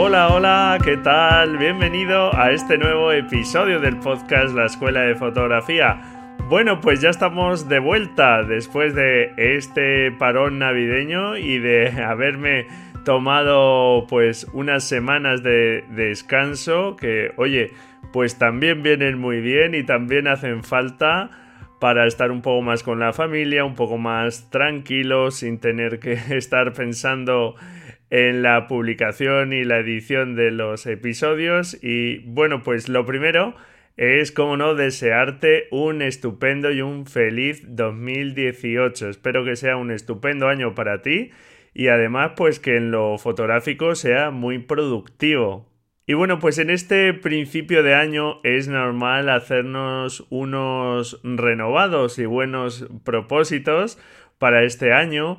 Hola, hola, ¿qué tal? Bienvenido a este nuevo episodio del podcast La Escuela de Fotografía. Bueno, pues ya estamos de vuelta después de este parón navideño y de haberme tomado pues unas semanas de descanso que, oye, pues también vienen muy bien y también hacen falta para estar un poco más con la familia, un poco más tranquilo, sin tener que estar pensando en la publicación y la edición de los episodios. Y bueno, pues lo primero es, como no, desearte un estupendo y un feliz 2018. Espero que sea un estupendo año para ti y además pues que en lo fotográfico sea muy productivo. Y bueno, pues en este principio de año es normal hacernos unos renovados y buenos propósitos para este año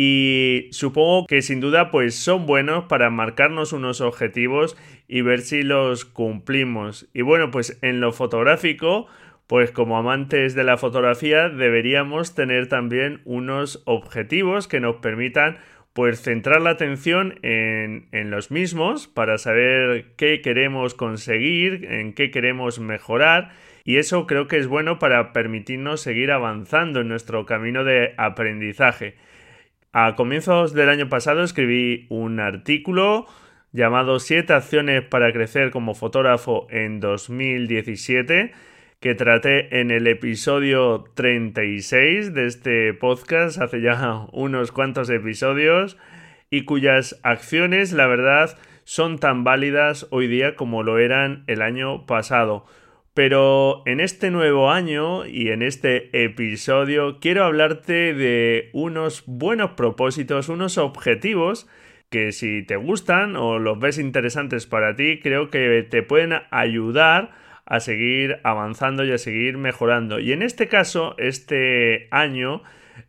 y supongo que sin duda pues son buenos para marcarnos unos objetivos y ver si los cumplimos. Y bueno, pues en lo fotográfico, pues como amantes de la fotografía deberíamos tener también unos objetivos que nos permitan pues centrar la atención en, en, los mismos para saber qué queremos conseguir, en qué queremos mejorar y eso creo que es bueno para permitirnos seguir avanzando en nuestro camino de aprendizaje. A comienzos del año pasado escribí un artículo llamado 7 acciones para crecer como fotógrafo en 2017 que traté en el episodio 36 de este podcast hace ya unos cuantos episodios y cuyas acciones la verdad son tan válidas hoy día como lo eran el año pasado. Pero en este nuevo año y en este episodio quiero hablarte de unos buenos propósitos, unos objetivos que si te gustan o los ves interesantes para ti, creo que te pueden ayudar a seguir avanzando y a seguir mejorando. Y en este caso, este año,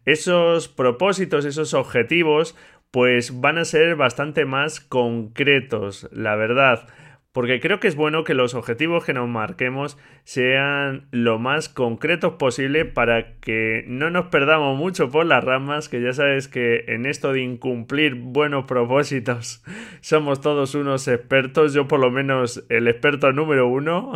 esos propósitos, esos objetivos, pues van a ser bastante más concretos, la verdad porque creo que es bueno que los objetivos que nos marquemos sean lo más concretos posible para que no nos perdamos mucho por las ramas, que ya sabes que en esto de incumplir buenos propósitos somos todos unos expertos, yo por lo menos el experto número uno.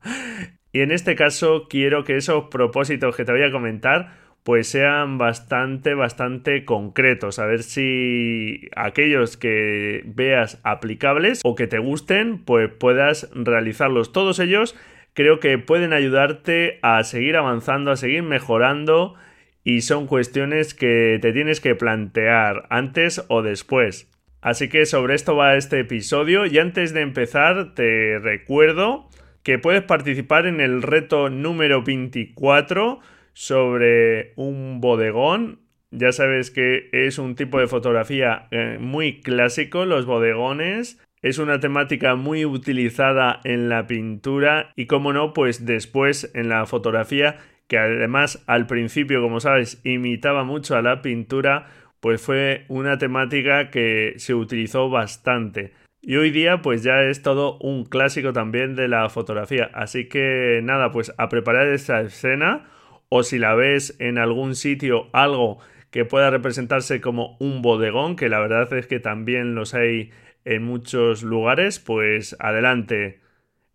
y en este caso quiero que esos propósitos que te voy a comentar pues sean bastante, bastante concretos. A ver si aquellos que veas aplicables o que te gusten, pues puedas realizarlos. Todos ellos creo que pueden ayudarte a seguir avanzando, a seguir mejorando y son cuestiones que te tienes que plantear antes o después. Así que sobre esto va este episodio y antes de empezar te recuerdo que puedes participar en el reto número 24 sobre un bodegón. Ya sabes que es un tipo de fotografía eh, muy clásico, los bodegones. Es una temática muy utilizada en la pintura y, como no, pues después en la fotografía, que además al principio, como sabes, imitaba mucho a la pintura, pues fue una temática que se utilizó bastante. Y hoy día pues ya es todo un clásico también de la fotografía. Así que nada, pues a preparar esa escena o si la ves en algún sitio algo que pueda representarse como un bodegón, que la verdad es que también los hay en muchos lugares, pues adelante.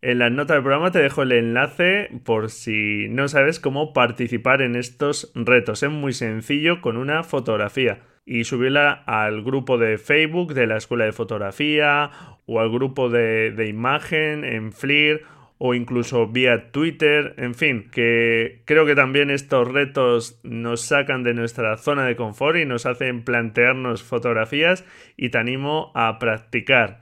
En las notas del programa te dejo el enlace por si no sabes cómo participar en estos retos. Es muy sencillo con una fotografía y subirla al grupo de Facebook de la Escuela de Fotografía o al grupo de, de imagen en FLIR o incluso vía Twitter, en fin, que creo que también estos retos nos sacan de nuestra zona de confort y nos hacen plantearnos fotografías y te animo a practicar.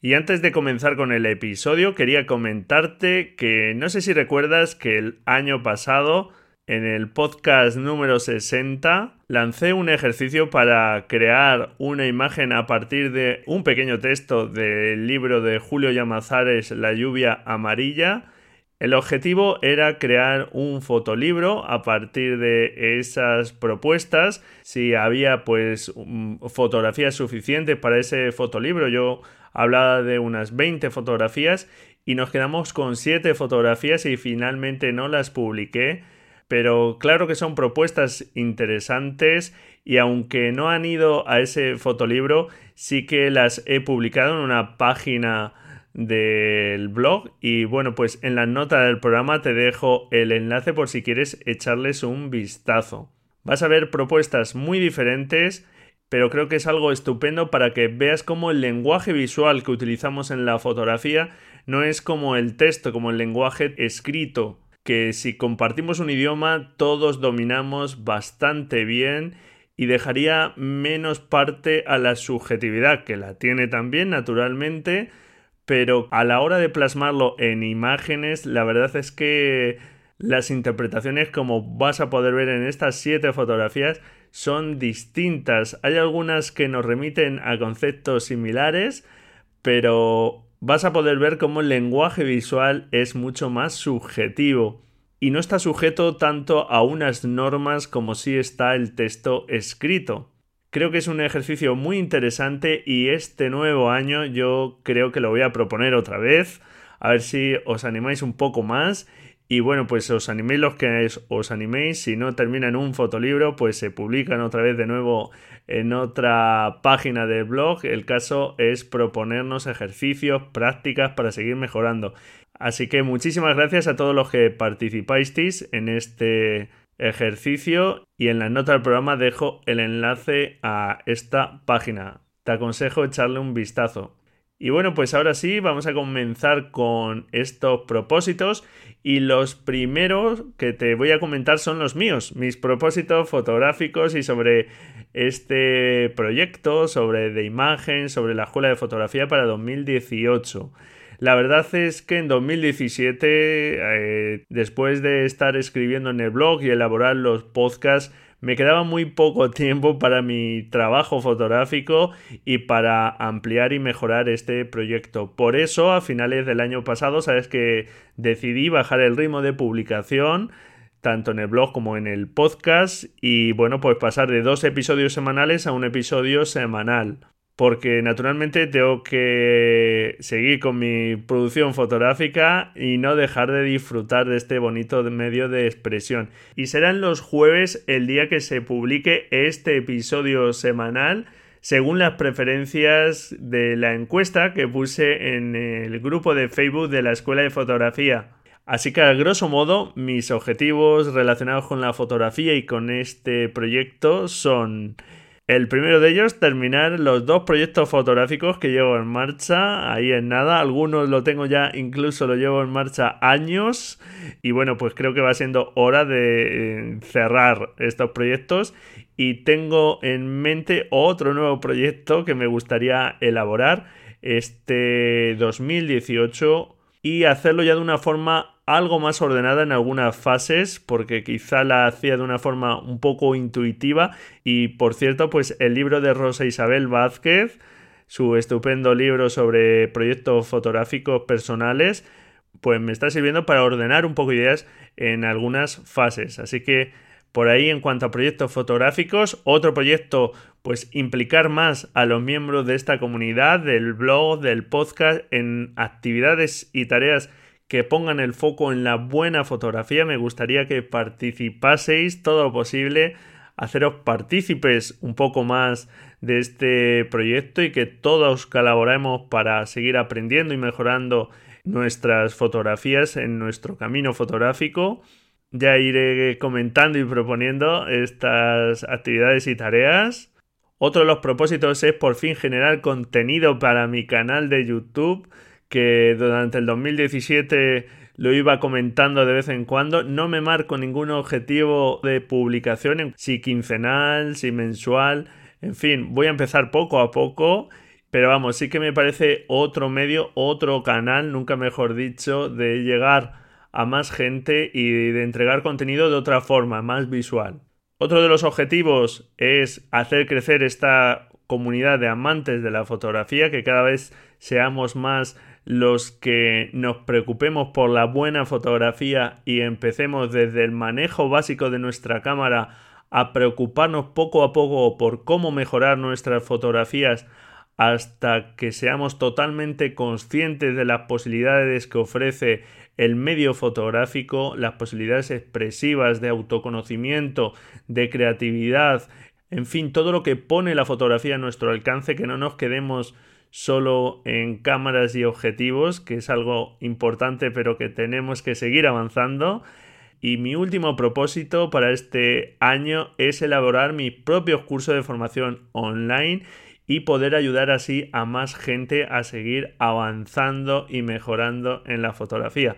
Y antes de comenzar con el episodio, quería comentarte que no sé si recuerdas que el año pasado, en el podcast número 60, lancé un ejercicio para crear una imagen a partir de un pequeño texto del libro de Julio Llamazares, La lluvia amarilla. El objetivo era crear un fotolibro a partir de esas propuestas. Si había pues fotografías suficientes para ese fotolibro, yo hablaba de unas 20 fotografías y nos quedamos con 7 fotografías y finalmente no las publiqué. Pero claro que son propuestas interesantes y aunque no han ido a ese fotolibro, sí que las he publicado en una página del blog y bueno pues en la nota del programa te dejo el enlace por si quieres echarles un vistazo. Vas a ver propuestas muy diferentes pero creo que es algo estupendo para que veas cómo el lenguaje visual que utilizamos en la fotografía no es como el texto, como el lenguaje escrito, que si compartimos un idioma todos dominamos bastante bien y dejaría menos parte a la subjetividad, que la tiene también naturalmente, pero a la hora de plasmarlo en imágenes, la verdad es que las interpretaciones, como vas a poder ver en estas siete fotografías, son distintas. Hay algunas que nos remiten a conceptos similares, pero vas a poder ver cómo el lenguaje visual es mucho más subjetivo y no está sujeto tanto a unas normas como si está el texto escrito. Creo que es un ejercicio muy interesante y este nuevo año yo creo que lo voy a proponer otra vez, a ver si os animáis un poco más y bueno, pues os animéis los que os animéis. Si no termina en un fotolibro, pues se publican otra vez de nuevo en otra página del blog. El caso es proponernos ejercicios, prácticas para seguir mejorando. Así que muchísimas gracias a todos los que participáis en este ejercicio y en la nota del programa dejo el enlace a esta página. Te aconsejo echarle un vistazo. Y bueno, pues ahora sí, vamos a comenzar con estos propósitos y los primeros que te voy a comentar son los míos, mis propósitos fotográficos y sobre este proyecto, sobre de imagen, sobre la escuela de fotografía para 2018. La verdad es que en 2017, eh, después de estar escribiendo en el blog y elaborar los podcasts, me quedaba muy poco tiempo para mi trabajo fotográfico y para ampliar y mejorar este proyecto. Por eso, a finales del año pasado, sabes que decidí bajar el ritmo de publicación tanto en el blog como en el podcast y bueno pues pasar de dos episodios semanales a un episodio semanal porque naturalmente tengo que seguir con mi producción fotográfica y no dejar de disfrutar de este bonito medio de expresión. Y serán los jueves el día que se publique este episodio semanal según las preferencias de la encuesta que puse en el grupo de Facebook de la Escuela de Fotografía. Así que a grosso modo mis objetivos relacionados con la fotografía y con este proyecto son el primero de ellos, terminar los dos proyectos fotográficos que llevo en marcha, ahí en nada, algunos lo tengo ya, incluso lo llevo en marcha años. Y bueno, pues creo que va siendo hora de eh, cerrar estos proyectos. Y tengo en mente otro nuevo proyecto que me gustaría elaborar. Este 2018 y hacerlo ya de una forma algo más ordenada en algunas fases porque quizá la hacía de una forma un poco intuitiva. Y por cierto pues el libro de Rosa Isabel Vázquez su estupendo libro sobre proyectos fotográficos personales pues me está sirviendo para ordenar un poco ideas en algunas fases. Así que por ahí en cuanto a proyectos fotográficos otro proyecto pues implicar más a los miembros de esta comunidad del blog del podcast en actividades y tareas que pongan el foco en la buena fotografía. Me gustaría que participaseis todo lo posible, haceros partícipes un poco más de este proyecto y que todos colaboremos para seguir aprendiendo y mejorando nuestras fotografías en nuestro camino fotográfico. Ya iré comentando y proponiendo estas actividades y tareas. Otro de los propósitos es por fin generar contenido para mi canal de YouTube que durante el 2017 lo iba comentando de vez en cuando. No me marco ningún objetivo de publicación, si quincenal, si mensual. En fin, voy a empezar poco a poco Pero vamos, sí que me parece otro medio, otro canal, nunca mejor dicho, de llegar a más gente y de entregar contenido de otra forma, más visual. Otro de los objetivos es hacer crecer esta comunidad de amantes de la fotografía, que cada vez seamos más los que nos preocupemos por la buena fotografía y empecemos desde el manejo básico de nuestra cámara a preocuparnos poco a poco por cómo mejorar nuestras fotografías hasta que seamos totalmente conscientes de las posibilidades que ofrece el medio fotográfico, las posibilidades expresivas de autoconocimiento, de creatividad, en fin, todo lo que pone la fotografía a nuestro alcance, que no nos quedemos solo en cámaras y objetivos, que es algo importante pero que tenemos que seguir avanzando. Y mi último propósito para este año es elaborar mi propio curso de formación online y poder ayudar así a más gente a seguir avanzando y mejorando en la fotografía.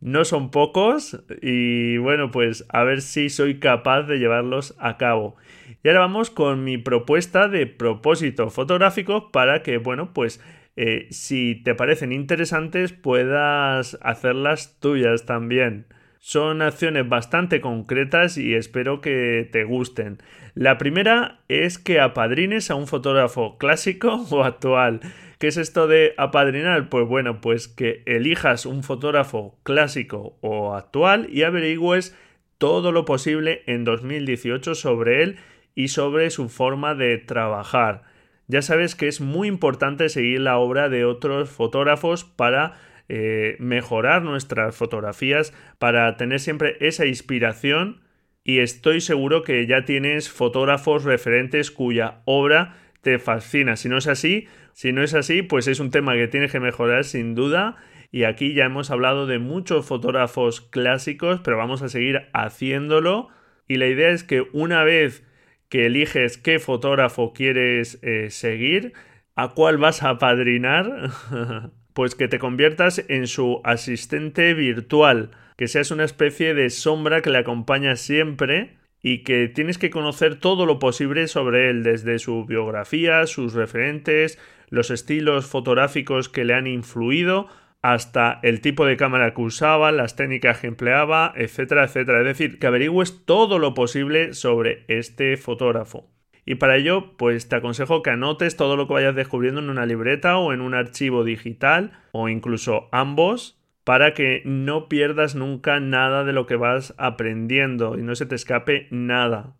No son pocos y bueno, pues a ver si soy capaz de llevarlos a cabo. Y ahora vamos con mi propuesta de propósito fotográfico para que, bueno, pues eh, si te parecen interesantes puedas hacerlas tuyas también. Son acciones bastante concretas y espero que te gusten. La primera es que apadrines a un fotógrafo clásico o actual. ¿Qué es esto de apadrinar? Pues bueno, pues que elijas un fotógrafo clásico o actual y averigües todo lo posible en 2018 sobre él y sobre su forma de trabajar. Ya sabes que es muy importante seguir la obra de otros fotógrafos para eh, mejorar nuestras fotografías, para tener siempre esa inspiración y estoy seguro que ya tienes fotógrafos referentes cuya obra te fascina. Si no es así, si no es así, pues es un tema que tienes que mejorar sin duda. Y aquí ya hemos hablado de muchos fotógrafos clásicos, pero vamos a seguir haciéndolo. Y la idea es que una vez que eliges qué fotógrafo quieres eh, seguir, a cuál vas a padrinar, pues que te conviertas en su asistente virtual, que seas una especie de sombra que le acompaña siempre y que tienes que conocer todo lo posible sobre él, desde su biografía, sus referentes, los estilos fotográficos que le han influido, hasta el tipo de cámara que usaba, las técnicas que empleaba, etcétera, etcétera. Es decir, que averigües todo lo posible sobre este fotógrafo. Y para ello, pues te aconsejo que anotes todo lo que vayas descubriendo en una libreta o en un archivo digital o incluso ambos para que no pierdas nunca nada de lo que vas aprendiendo y no se te escape nada.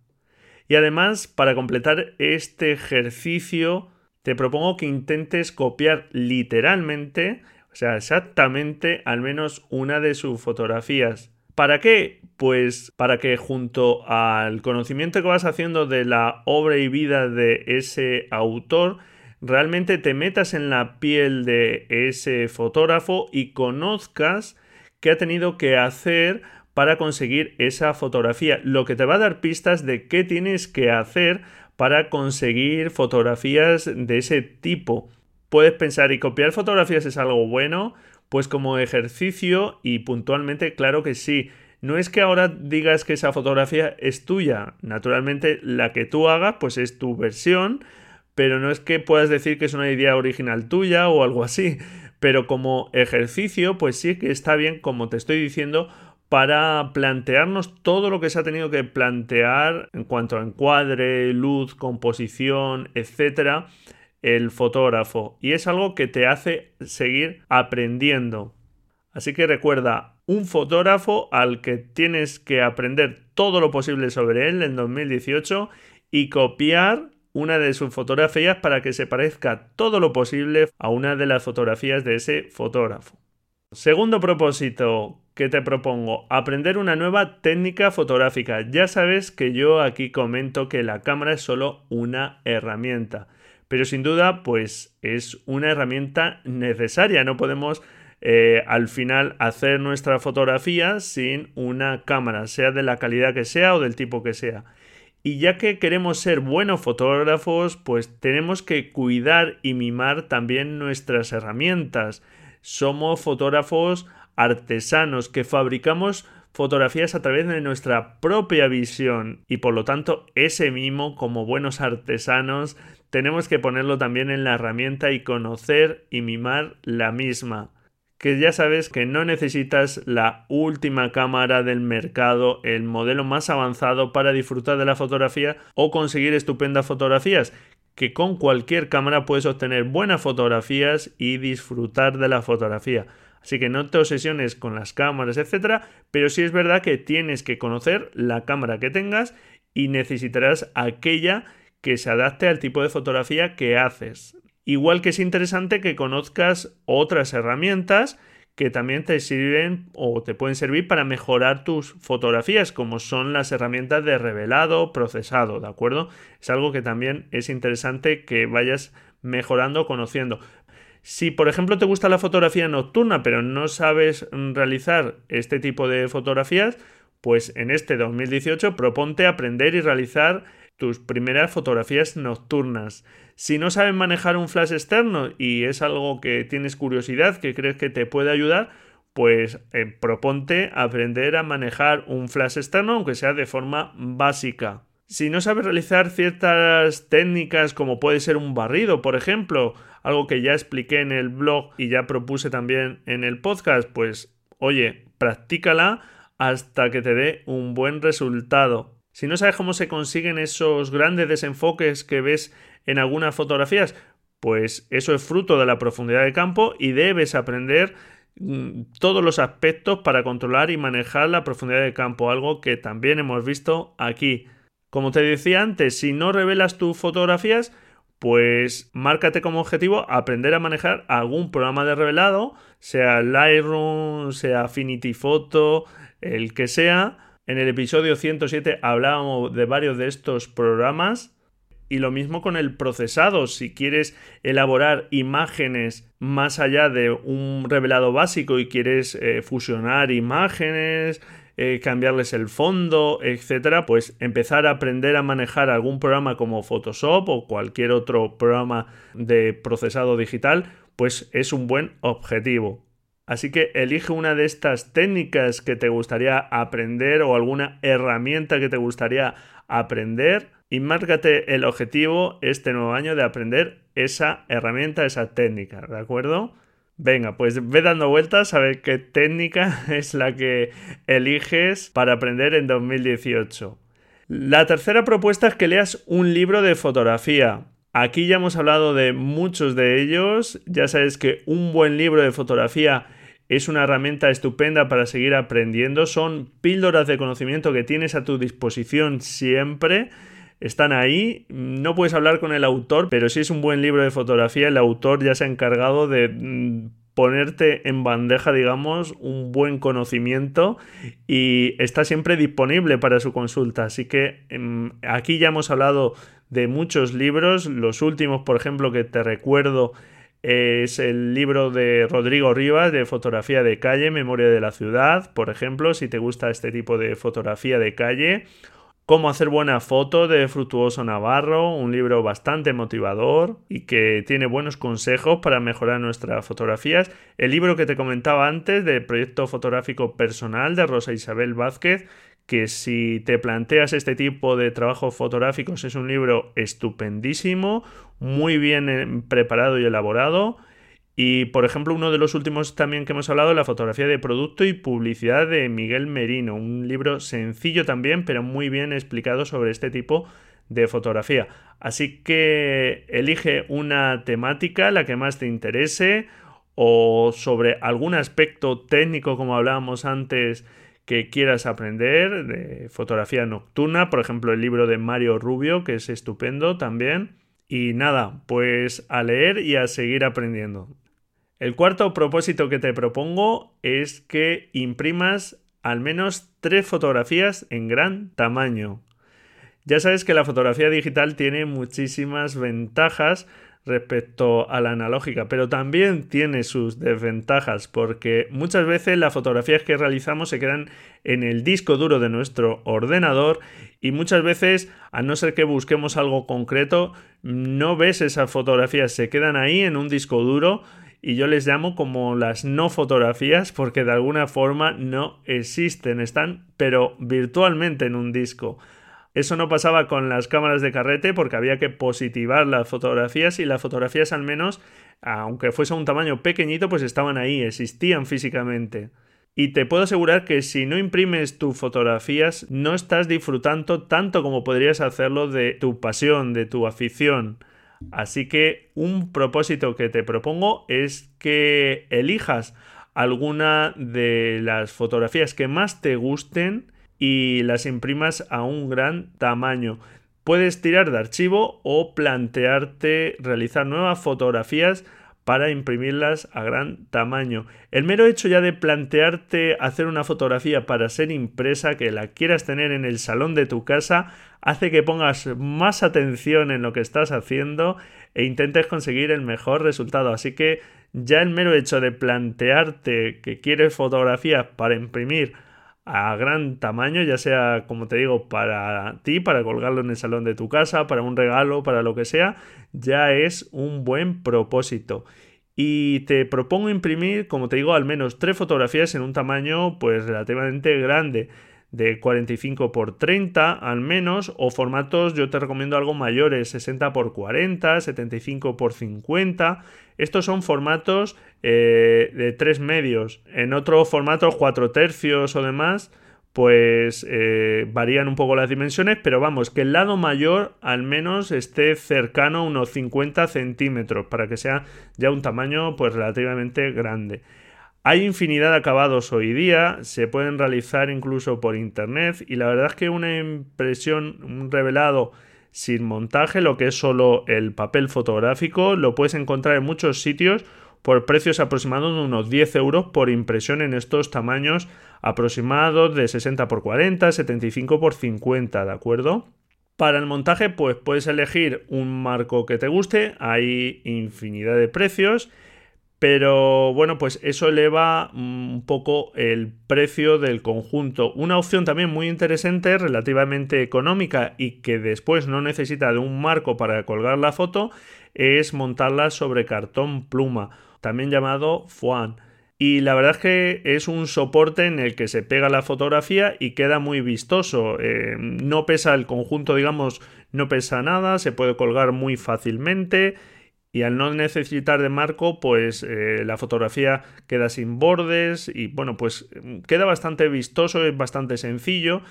Y además, para completar este ejercicio, te propongo que intentes copiar literalmente, o sea, exactamente al menos una de sus fotografías. ¿Para qué? Pues para que junto al conocimiento que vas haciendo de la obra y vida de ese autor, realmente te metas en la piel de ese fotógrafo y conozcas qué ha tenido que hacer para conseguir esa fotografía, lo que te va a dar pistas de qué tienes que hacer para conseguir fotografías de ese tipo. Puedes pensar y copiar fotografías es algo bueno, pues como ejercicio y puntualmente claro que sí. No es que ahora digas que esa fotografía es tuya, naturalmente la que tú hagas pues es tu versión, pero no es que puedas decir que es una idea original tuya o algo así. Pero como ejercicio, pues sí que está bien, como te estoy diciendo, para plantearnos todo lo que se ha tenido que plantear en cuanto a encuadre, luz, composición, etcétera, el fotógrafo. Y es algo que te hace seguir aprendiendo. Así que recuerda, un fotógrafo al que tienes que aprender todo lo posible sobre él en 2018 y copiar una de sus fotografías para que se parezca todo lo posible a una de las fotografías de ese fotógrafo. Segundo propósito que te propongo, aprender una nueva técnica fotográfica. Ya sabes que yo aquí comento que la cámara es solo una herramienta, pero sin duda pues es una herramienta necesaria. No podemos eh, al final hacer nuestra fotografía sin una cámara, sea de la calidad que sea o del tipo que sea. Y ya que queremos ser buenos fotógrafos, pues tenemos que cuidar y mimar también nuestras herramientas. Somos fotógrafos artesanos que fabricamos fotografías a través de nuestra propia visión y por lo tanto ese mimo como buenos artesanos tenemos que ponerlo también en la herramienta y conocer y mimar la misma. Que ya sabes que no necesitas la última cámara del mercado, el modelo más avanzado para disfrutar de la fotografía o conseguir estupendas fotografías, que con cualquier cámara puedes obtener buenas fotografías y disfrutar de la fotografía. Así que no te obsesiones con las cámaras, etcétera, pero sí es verdad que tienes que conocer la cámara que tengas y necesitarás aquella que se adapte al tipo de fotografía que haces. Igual que es interesante que conozcas otras herramientas que también te sirven o te pueden servir para mejorar tus fotografías, como son las herramientas de revelado, procesado, ¿de acuerdo? Es algo que también es interesante que vayas mejorando, conociendo. Si, por ejemplo, te gusta la fotografía nocturna, pero no sabes realizar este tipo de fotografías, pues en este 2018 proponte aprender y realizar tus primeras fotografías nocturnas. Si no sabes manejar un flash externo y es algo que tienes curiosidad, que crees que te puede ayudar, pues eh, proponte aprender a manejar un flash externo, aunque sea de forma básica. Si no sabes realizar ciertas técnicas como puede ser un barrido, por ejemplo, algo que ya expliqué en el blog y ya propuse también en el podcast, pues oye, practícala hasta que te dé un buen resultado. Si no sabes cómo se consiguen esos grandes desenfoques que ves en algunas fotografías, pues eso es fruto de la profundidad de campo y debes aprender mm, todos los aspectos para controlar y manejar la profundidad de campo, algo que también hemos visto aquí. Como te decía antes, si no revelas tus fotografías, pues márcate como objetivo aprender a manejar algún programa de revelado, sea Lightroom, sea Affinity Photo, el que sea, en el episodio 107 hablábamos de varios de estos programas y lo mismo con el procesado. Si quieres elaborar imágenes más allá de un revelado básico y quieres eh, fusionar imágenes, eh, cambiarles el fondo, etcétera, pues empezar a aprender a manejar algún programa como Photoshop o cualquier otro programa de procesado digital, pues es un buen objetivo. Así que elige una de estas técnicas que te gustaría aprender o alguna herramienta que te gustaría aprender y márcate el objetivo este nuevo año de aprender esa herramienta, esa técnica, ¿de acuerdo? Venga, pues ve dando vueltas a ver qué técnica es la que eliges para aprender en 2018. La tercera propuesta es que leas un libro de fotografía. Aquí ya hemos hablado de muchos de ellos. Ya sabes que un buen libro de fotografía es una herramienta estupenda para seguir aprendiendo. Son píldoras de conocimiento que tienes a tu disposición siempre. Están ahí. No puedes hablar con el autor, pero si es un buen libro de fotografía, el autor ya se ha encargado de mm, ponerte en bandeja, digamos, un buen conocimiento y está siempre disponible para su consulta. Así que em, aquí ya hemos hablado de muchos libros. Los últimos, por ejemplo, que te recuerdo es el libro de Rodrigo Rivas de fotografía de calle, Memoria de la ciudad, por ejemplo, si te gusta este tipo de fotografía de calle. Cómo hacer buena foto de Fructuoso Navarro, un libro bastante motivador y que tiene buenos consejos para mejorar nuestras fotografías. El libro que te comentaba antes de Proyecto Fotográfico Personal de Rosa Isabel Vázquez, que si te planteas este tipo de trabajos fotográficos es un libro estupendísimo, muy bien eh, preparado y elaborado. Y por ejemplo, uno de los últimos también que hemos hablado, la fotografía de producto y publicidad de Miguel Merino, un libro sencillo también, pero muy bien explicado sobre este tipo de fotografía. Así que elige una temática, la que más te interese, o sobre algún aspecto técnico, como hablábamos antes, que quieras aprender de fotografía nocturna, por ejemplo el libro de Mario Rubio, que es estupendo también. Y nada, pues a leer y a seguir aprendiendo. El cuarto propósito que te propongo es que imprimas al menos tres fotografías en gran tamaño. Ya sabes que la fotografía digital tiene muchísimas ventajas respecto a la analógica, pero también tiene sus desventajas porque muchas veces las fotografías que realizamos se quedan en el disco duro de nuestro ordenador y muchas veces, a no ser que busquemos algo concreto, no ves esas fotografías, se quedan ahí en un disco duro y yo les llamo como las no fotografías porque de alguna forma no existen, están pero virtualmente en un disco. Eso no pasaba con las cámaras de carrete porque había que positivar las fotografías y las fotografías al menos, aunque fuese un tamaño pequeñito, pues estaban ahí, existían físicamente. Y te puedo asegurar que si no imprimes tus fotografías, no estás disfrutando tanto como podrías hacerlo de tu pasión, de tu afición. Así que un propósito que te propongo es que elijas alguna de las fotografías que más te gusten y las imprimas a un gran tamaño. Puedes tirar de archivo o plantearte realizar nuevas fotografías para imprimirlas a gran tamaño. El mero hecho ya de plantearte hacer una fotografía para ser impresa, que la quieras tener en el salón de tu casa, hace que pongas más atención en lo que estás haciendo e intentes conseguir el mejor resultado. Así que ya el mero hecho de plantearte que quieres fotografías para imprimir a gran tamaño, ya sea, como te digo, para ti, para colgarlo en el salón de tu casa, para un regalo, para lo que sea, ya es un buen propósito. Y te propongo imprimir, como te digo, al menos tres fotografías en un tamaño pues relativamente grande de 45 por 30 al menos o formatos yo te recomiendo algo mayores 60 por 40 75 por 50 estos son formatos eh, de 3 medios. En otros formatos 4 tercios o demás pues eh, varían un poco las dimensiones pero vamos que el lado mayor al menos esté cercano a unos 50 centímetros para que sea ya un tamaño pues relativamente grande. Hay infinidad de acabados hoy día, se pueden realizar incluso por internet y la verdad es que una impresión, un revelado sin montaje, lo que es solo el papel fotográfico, lo puedes encontrar en muchos sitios por precios aproximados de unos 10 euros por impresión en estos tamaños aproximados de 60 x 40, 75 x 50, ¿de acuerdo? Para el montaje, pues puedes elegir un marco que te guste, hay infinidad de precios pero bueno, pues eso eleva mm, un poco el precio del conjunto. Una opción también muy interesante, relativamente económica y que después no necesita de un marco para colgar la foto, es montarla sobre cartón pluma, también llamado foam. Y la verdad es que es un soporte en el que se pega la fotografía y queda muy vistoso. Eh, no pesa el conjunto, digamos, no pesa nada, se puede colgar muy fácilmente y al no necesitar de marco, pues eh, la fotografía queda sin bordes y bueno, pues queda bastante vistoso, es bastante sencillo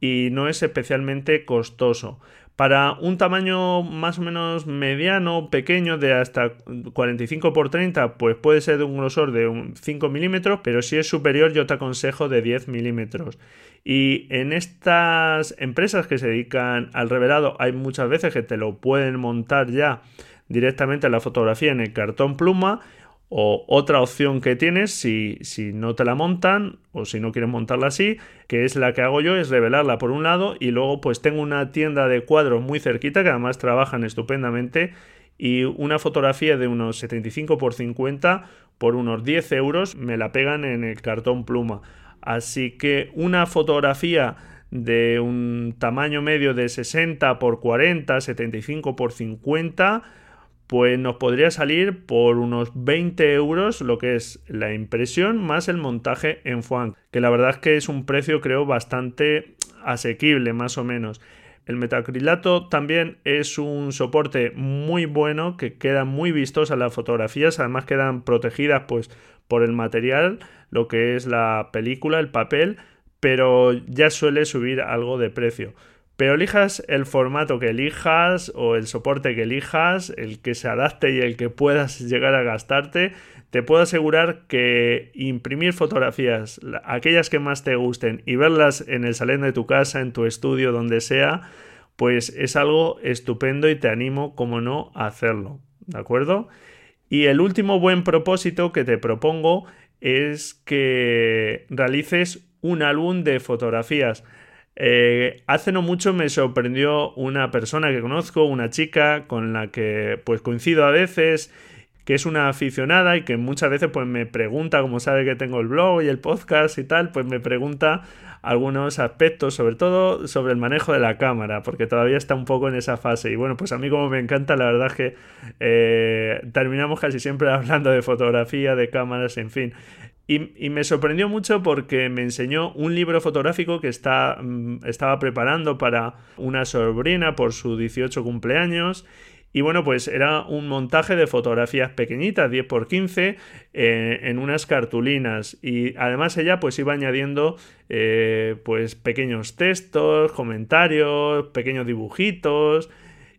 y no es especialmente costoso. Para un tamaño más o menos mediano, pequeño, de hasta 45 x 30, pues puede ser de un grosor de 5 milímetros, pero si es superior yo te aconsejo de 10 milímetros. Y en estas empresas que se dedican al revelado hay muchas veces que te lo pueden montar ya directamente la fotografía en el cartón pluma o otra opción que tienes si, si, no te la montan o si no quieres montarla así, que es la que hago yo, es revelarla por un lado y luego pues tengo una tienda de cuadros muy cerquita que además trabajan estupendamente y una fotografía de unos 75 por 50 por unos 10 euros me la pegan en el cartón pluma. Así que una fotografía de un tamaño medio de 60 por 40, 75 por 50 pues nos podría salir por unos 20 euros lo que es la impresión más el montaje en foam, que la verdad es que es un precio creo bastante asequible más o menos. El metacrilato también es un soporte muy bueno que queda muy vistosa las fotografías, además quedan protegidas pues por el material, lo que es la película, el papel, pero ya suele subir algo de precio. Pero elijas el formato que elijas o el soporte que elijas, el que se adapte y el que puedas llegar a gastarte, te puedo asegurar que imprimir fotografías, aquellas que más te gusten y verlas en el salón de tu casa, en tu estudio, donde sea, pues es algo estupendo y te animo, como no, a hacerlo. ¿De acuerdo? Y el último buen propósito que te propongo es que realices un álbum de fotografías. Eh, hace no mucho me sorprendió una persona que conozco, una chica con la que pues coincido a veces, que es una aficionada y que muchas veces pues me pregunta, como sabe que tengo el blog y el podcast y tal, pues me pregunta algunos aspectos, sobre todo sobre el manejo de la cámara, porque todavía está un poco en esa fase. Y bueno, pues a mí como me encanta, la verdad es que eh, terminamos casi siempre hablando de fotografía, de cámaras, en fin. Y, me sorprendió mucho porque me enseñó un libro fotográfico que está, mm, estaba preparando para una sobrina por su 18 cumpleaños y bueno, pues era un montaje de fotografías pequeñitas, 10 x 15, en unas cartulinas. Y además ella pues iba añadiendo eh, pues pequeños textos, comentarios, pequeños dibujitos.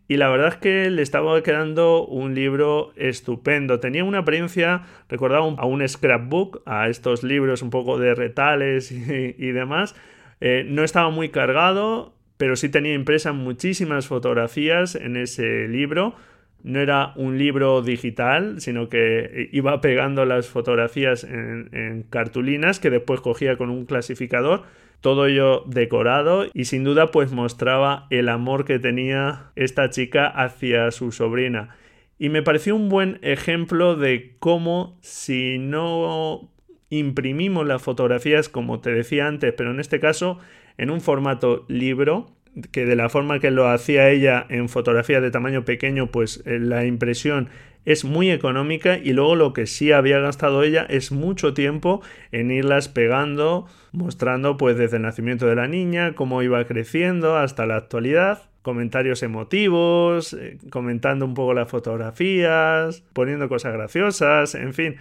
Y la verdad es que le estaba quedando un libro estupendo. Tenía una apariencia, recordaba a un scrapbook, a estos libros un poco de retales y, demás. Eh, no estaba muy cargado, pero sí tenía impresas muchísimas fotografías en ese libro. No era un libro digital, sino que iba pegando las fotografías en, cartulinas que después cogía con un clasificador. Todo ello decorado y sin duda pues mostraba el amor que tenía esta chica hacia su sobrina. Y me pareció un buen ejemplo de cómo si no imprimimos las fotografías como te decía antes, pero en este caso en un formato libro, que de la forma que lo hacía ella en fotografía de tamaño pequeño, pues eh, la impresión es muy económica y luego lo que sí había gastado ella es mucho tiempo en irlas pegando, mostrando pues desde el nacimiento de la niña, cómo iba creciendo hasta la actualidad, comentarios emotivos, eh, comentando un poco las fotografías, poniendo cosas graciosas, en fin,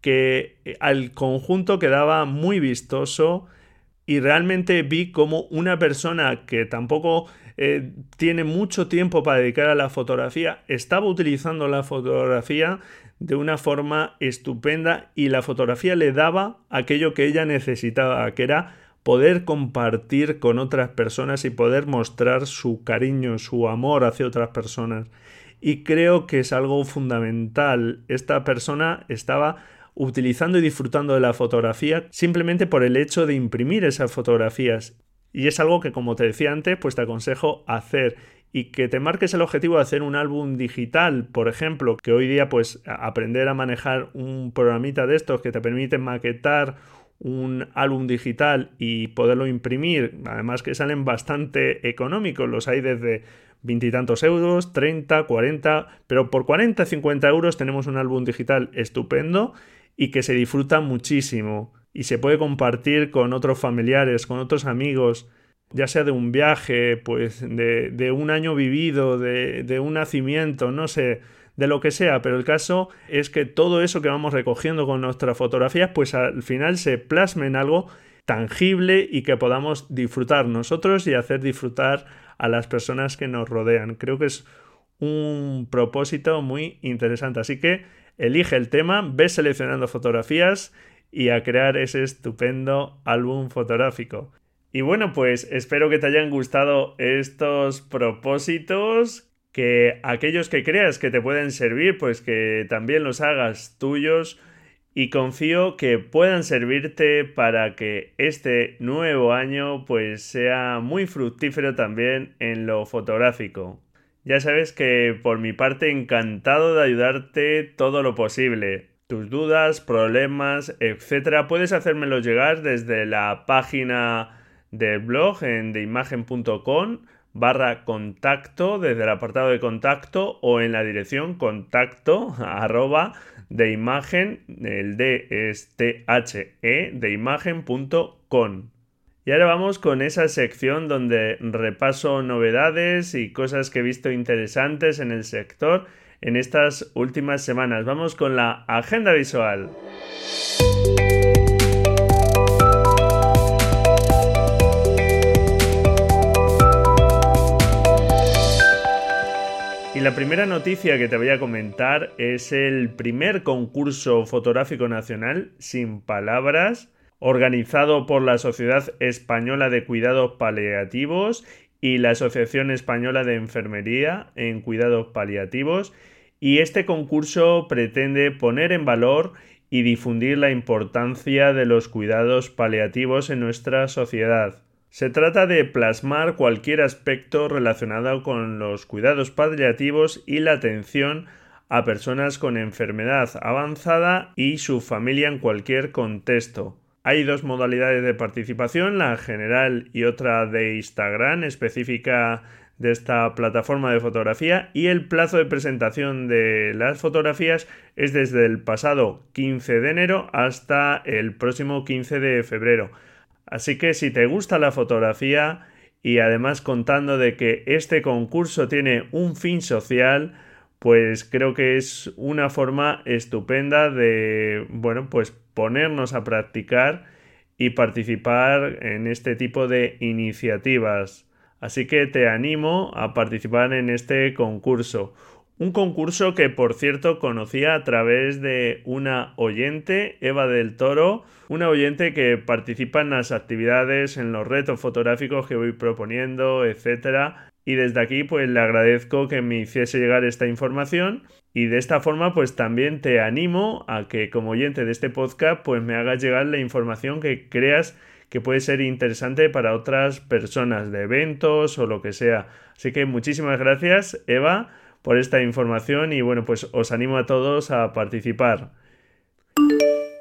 que eh, al conjunto quedaba muy vistoso y realmente vi como una persona que tampoco eh, tiene mucho tiempo para dedicar a la fotografía estaba utilizando la fotografía de una forma estupenda y la fotografía le daba aquello que ella necesitaba, que era poder compartir con otras personas y poder mostrar su cariño, su amor hacia otras personas. Y creo que es algo fundamental. Esta persona estaba utilizando y disfrutando de la fotografía simplemente por el hecho de imprimir esas fotografías. Y es algo que, como te decía antes, pues te aconsejo hacer y que te marques el objetivo de hacer un álbum digital, por ejemplo, que hoy día pues aprender a manejar un programita de estos que te permite maquetar un álbum digital y poderlo imprimir, además que salen bastante económicos, los hay desde veintitantos euros, 30, 40, pero por 40, 50 euros tenemos un álbum digital estupendo y que se disfruta muchísimo y se puede compartir con otros familiares, con otros amigos, ya sea de un viaje, pues de, un año vivido, de, de un nacimiento, no sé, de lo que sea, pero el caso es que todo eso que vamos recogiendo con nuestras fotografías, pues al final se plasme en algo tangible y que podamos disfrutar nosotros y hacer disfrutar a las personas que nos rodean. Creo que es un propósito muy interesante. Así que elige el tema, ve seleccionando fotografías y a crear ese estupendo álbum fotográfico. Y bueno, pues espero que te hayan gustado estos propósitos, que aquellos que creas que te pueden servir, pues que también los hagas tuyos y confío que puedan servirte para que este nuevo año pues sea muy fructífero también en lo fotográfico. Ya sabes que por mi parte encantado de ayudarte todo lo posible. Tus dudas, problemas, etcétera, puedes hacérmelo llegar desde la página del blog en deimagen.com barra contacto desde el apartado de contacto o en la dirección contacto arroba de imagen, el D es T-H-E, de imagen.com. Y ahora vamos con esa sección donde repaso novedades y cosas que he visto interesantes en el sector en estas últimas semanas. Vamos con la agenda visual. Y la primera noticia que te voy a comentar es el primer concurso fotográfico nacional sin palabras organizado por la Sociedad Española de Cuidados Paliativos y la Asociación Española de Enfermería en Cuidados Paliativos y este concurso pretende poner en valor y difundir la importancia de los cuidados paliativos en nuestra sociedad. Se trata de plasmar cualquier aspecto relacionado con los cuidados paliativos y la atención a personas con enfermedad avanzada y su familia en cualquier contexto. Hay dos modalidades de participación, la general y otra de Instagram específica de esta plataforma de fotografía y el plazo de presentación de las fotografías es desde el pasado 15 de enero hasta el próximo 15 de febrero. Así que si te gusta la fotografía y además contando de que este concurso tiene un fin social, pues creo que es una forma estupenda de, bueno, pues ponernos a practicar y participar en este tipo de iniciativas. Así que te animo a participar en este concurso. Un concurso que, por cierto, conocía a través de una oyente, Eva del Toro, una oyente que participa en las actividades, en los retos fotográficos que voy proponiendo, etc. Y desde aquí, pues le agradezco que me hiciese llegar esta información. Y de esta forma, pues también te animo a que como oyente de este podcast, pues me hagas llegar la información que creas que puede ser interesante para otras personas de eventos o lo que sea. Así que muchísimas gracias, Eva, por esta información y bueno, pues os animo a todos a participar.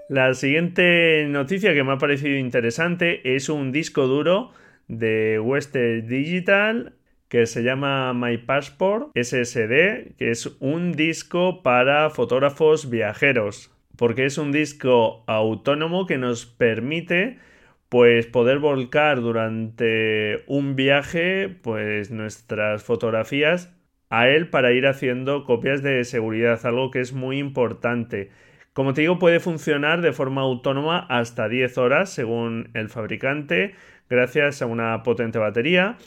La siguiente noticia que me ha parecido interesante es un disco duro de Western Digital que se llama My Passport SSD, que es un disco para fotógrafos viajeros, porque es un disco autónomo que nos permite pues poder volcar durante un viaje pues nuestras fotografías a él para ir haciendo copias de seguridad, algo que es muy importante. Como te digo, puede funcionar de forma autónoma hasta 10 horas según el fabricante, gracias a una potente batería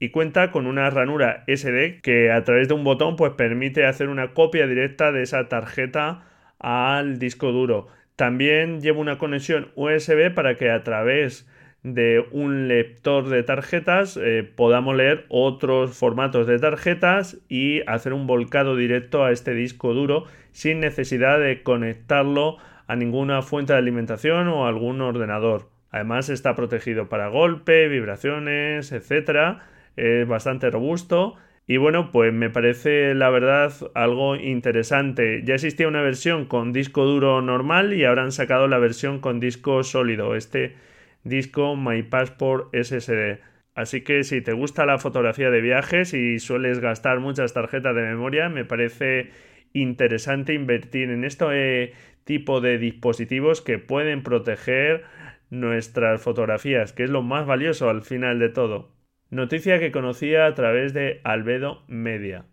y cuenta con una ranura SD que a través de un botón pues permite hacer una copia directa de esa tarjeta al disco duro. También lleva una conexión USB para que a través de un lector de tarjetas eh, podamos leer otros formatos de tarjetas y hacer un volcado directo a este disco duro sin necesidad de conectarlo a ninguna fuente de alimentación o algún ordenador. Además está protegido para golpe, vibraciones, etc. Es bastante robusto y bueno, pues me parece la verdad algo interesante. Ya existía una versión con disco duro normal y ahora han sacado la versión con disco sólido, este disco My Passport SSD. Así que si te gusta la fotografía de viajes y sueles gastar muchas tarjetas de memoria, me parece interesante invertir en este tipo de dispositivos que pueden proteger nuestras fotografías, que es lo más valioso al final de todo. Noticia que conocía a través de Albedo Media.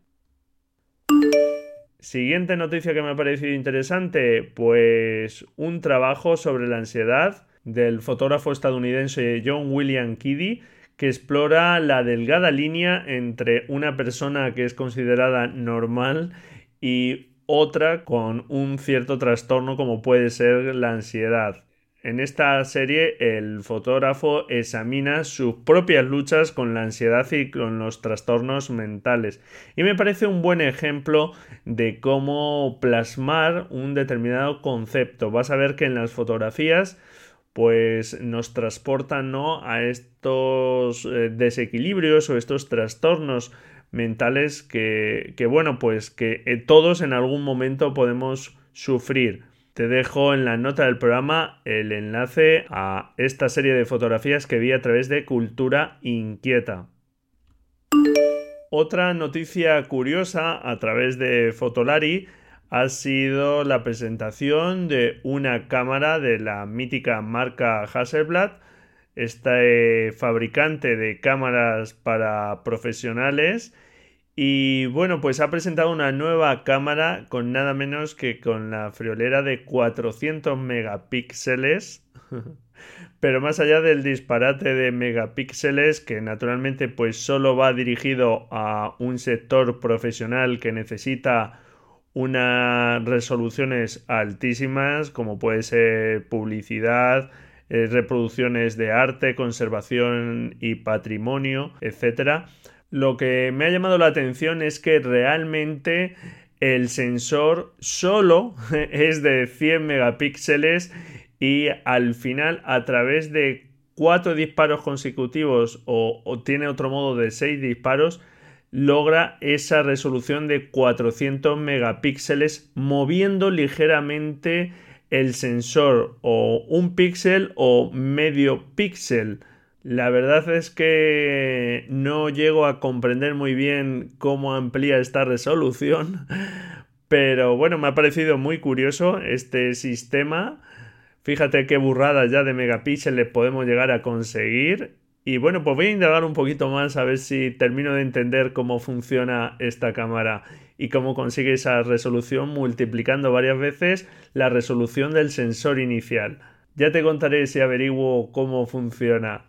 Siguiente noticia que me ha parecido interesante, pues un trabajo sobre la ansiedad del fotógrafo estadounidense John William Kiddy que explora la delgada línea entre una persona que es considerada normal y otra con un cierto trastorno como puede ser la ansiedad. En esta serie el fotógrafo examina sus propias luchas con la ansiedad y con los trastornos mentales. Y me parece un buen ejemplo de cómo plasmar un determinado concepto. Vas a ver que en las fotografías pues nos transportan ¿no? a estos eh, desequilibrios o estos trastornos mentales que, que bueno pues que eh, todos en algún momento podemos sufrir. Te dejo en la nota del programa el enlace a esta serie de fotografías que vi a través de Cultura Inquieta. Otra noticia curiosa a través de Fotolari ha sido la presentación de una cámara de la mítica marca Hasselblad, este fabricante de cámaras para profesionales y bueno, pues ha presentado una nueva cámara con nada menos que con la friolera de 400 megapíxeles. Pero más allá del disparate de megapíxeles, que naturalmente pues solo va dirigido a un sector profesional que necesita unas resoluciones altísimas, como puede ser publicidad, eh, reproducciones de arte, conservación y patrimonio, etcétera lo que me ha llamado la atención es que realmente el sensor solo es de 100 megapíxeles y al final a través de cuatro disparos consecutivos o, tiene otro modo de seis disparos logra esa resolución de 400 megapíxeles moviendo ligeramente el sensor o un píxel o medio píxel La verdad es que no llego a comprender muy bien cómo amplía esta resolución, pero bueno, me ha parecido muy curioso este sistema. Fíjate qué burradas ya de megapíxeles podemos llegar a conseguir. Y bueno, pues voy a indagar un poquito más a ver si termino de entender cómo funciona esta cámara y cómo consigue esa resolución multiplicando varias veces la resolución del sensor inicial. Ya te contaré si averiguo cómo funciona.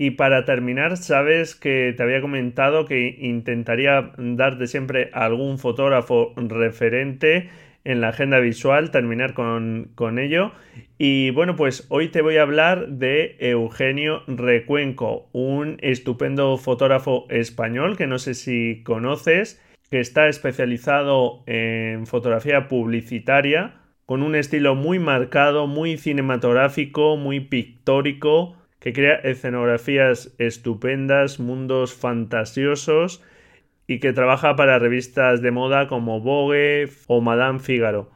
Y para terminar, sabes que te había comentado que intentaría darte siempre algún fotógrafo referente en la agenda visual, terminar con, con, ello. Y bueno, pues hoy te voy a hablar de Eugenio Recuenco, un estupendo fotógrafo español que no sé si conoces, que está especializado en fotografía publicitaria, con un estilo muy marcado, muy cinematográfico, muy pictórico que crea escenografías estupendas, mundos fantasiosos y que trabaja para revistas de moda como Vogue o Madame Figaro.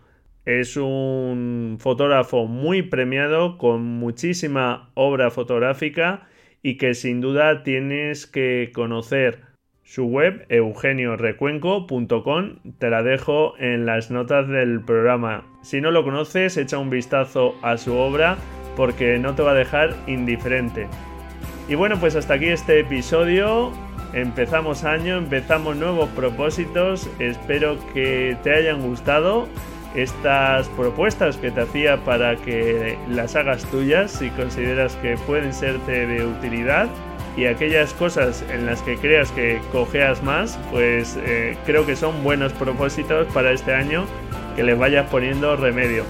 Es un fotógrafo muy premiado con muchísima obra fotográfica y que sin duda tienes que conocer. Su web eugeniorecuenco.com te la dejo en las notas del programa. Si no lo conoces, echa un vistazo a su obra porque no te va a dejar indiferente. Y bueno, pues hasta aquí este episodio. Empezamos año, empezamos nuevos propósitos. Espero que te hayan gustado estas propuestas que te hacía para que las hagas tuyas si consideras que pueden serte de utilidad y aquellas cosas en las que creas que cojeas más, pues eh, creo que son buenos propósitos para este año que les vayas poniendo remedio.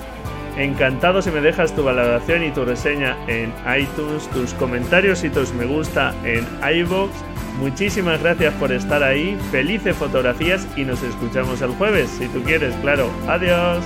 Encantado si me dejas tu valoración y tu reseña en iTunes, tus comentarios y tus me gusta en iVoox. Muchísimas gracias por estar ahí, felices fotografías y nos escuchamos el jueves, si tú quieres, claro. Adiós.